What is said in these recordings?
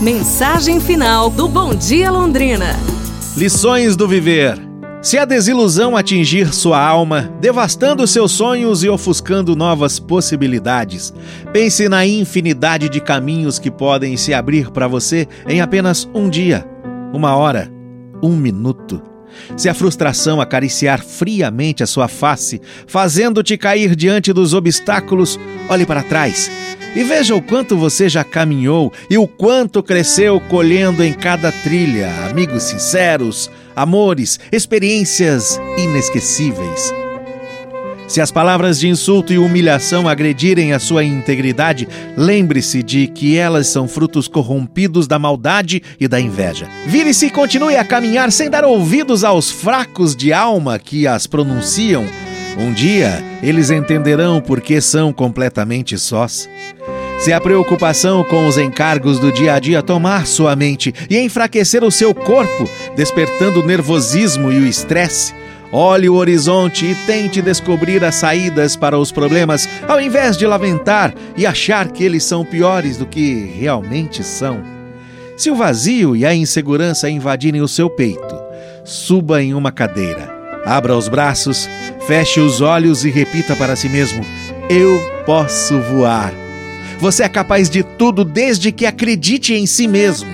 Mensagem final do Bom Dia Londrina. Lições do viver. Se a desilusão atingir sua alma, devastando seus sonhos e ofuscando novas possibilidades, pense na infinidade de caminhos que podem se abrir para você em apenas um dia, uma hora, um minuto. Se a frustração acariciar friamente a sua face, fazendo-te cair diante dos obstáculos, olhe para trás e veja o quanto você já caminhou e o quanto cresceu colhendo em cada trilha amigos sinceros, amores, experiências inesquecíveis. Se as palavras de insulto e humilhação agredirem a sua integridade, lembre-se de que elas são frutos corrompidos da maldade e da inveja. Vire-se e continue a caminhar sem dar ouvidos aos fracos de alma que as pronunciam. Um dia eles entenderão por que são completamente sós. Se a preocupação com os encargos do dia a dia tomar sua mente e enfraquecer o seu corpo, despertando o nervosismo e o estresse, olhe o horizonte e tente descobrir as saídas para os problemas, ao invés de lamentar e achar que eles são piores do que realmente são. Se o vazio e a insegurança invadirem o seu peito, suba em uma cadeira, abra os braços, feche os olhos e repita para si mesmo: Eu posso voar. Você é capaz de tudo desde que acredite em si mesmo.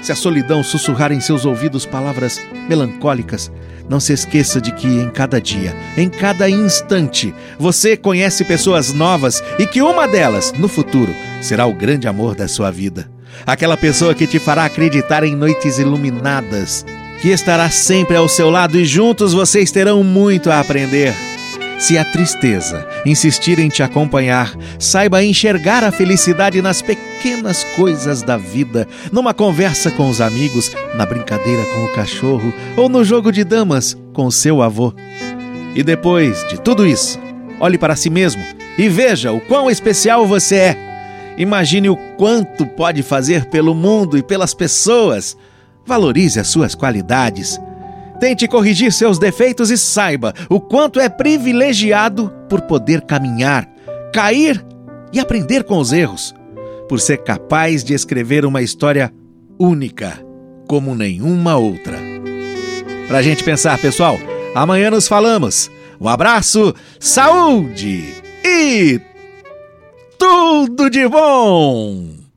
Se a solidão sussurrar em seus ouvidos palavras melancólicas, não se esqueça de que em cada dia, em cada instante, você conhece pessoas novas e que uma delas, no futuro, será o grande amor da sua vida. Aquela pessoa que te fará acreditar em noites iluminadas, que estará sempre ao seu lado e juntos vocês terão muito a aprender. Se a tristeza insistir em te acompanhar, saiba enxergar a felicidade nas pequenas coisas da vida, numa conversa com os amigos, na brincadeira com o cachorro ou no jogo de damas com o seu avô. E depois de tudo isso, olhe para si mesmo e veja o quão especial você é. Imagine o quanto pode fazer pelo mundo e pelas pessoas. Valorize as suas qualidades Tente corrigir seus defeitos e saiba o quanto é privilegiado por poder caminhar, cair e aprender com os erros, por ser capaz de escrever uma história única como nenhuma outra. Pra gente pensar, pessoal, amanhã nos falamos. Um abraço, saúde e tudo de bom!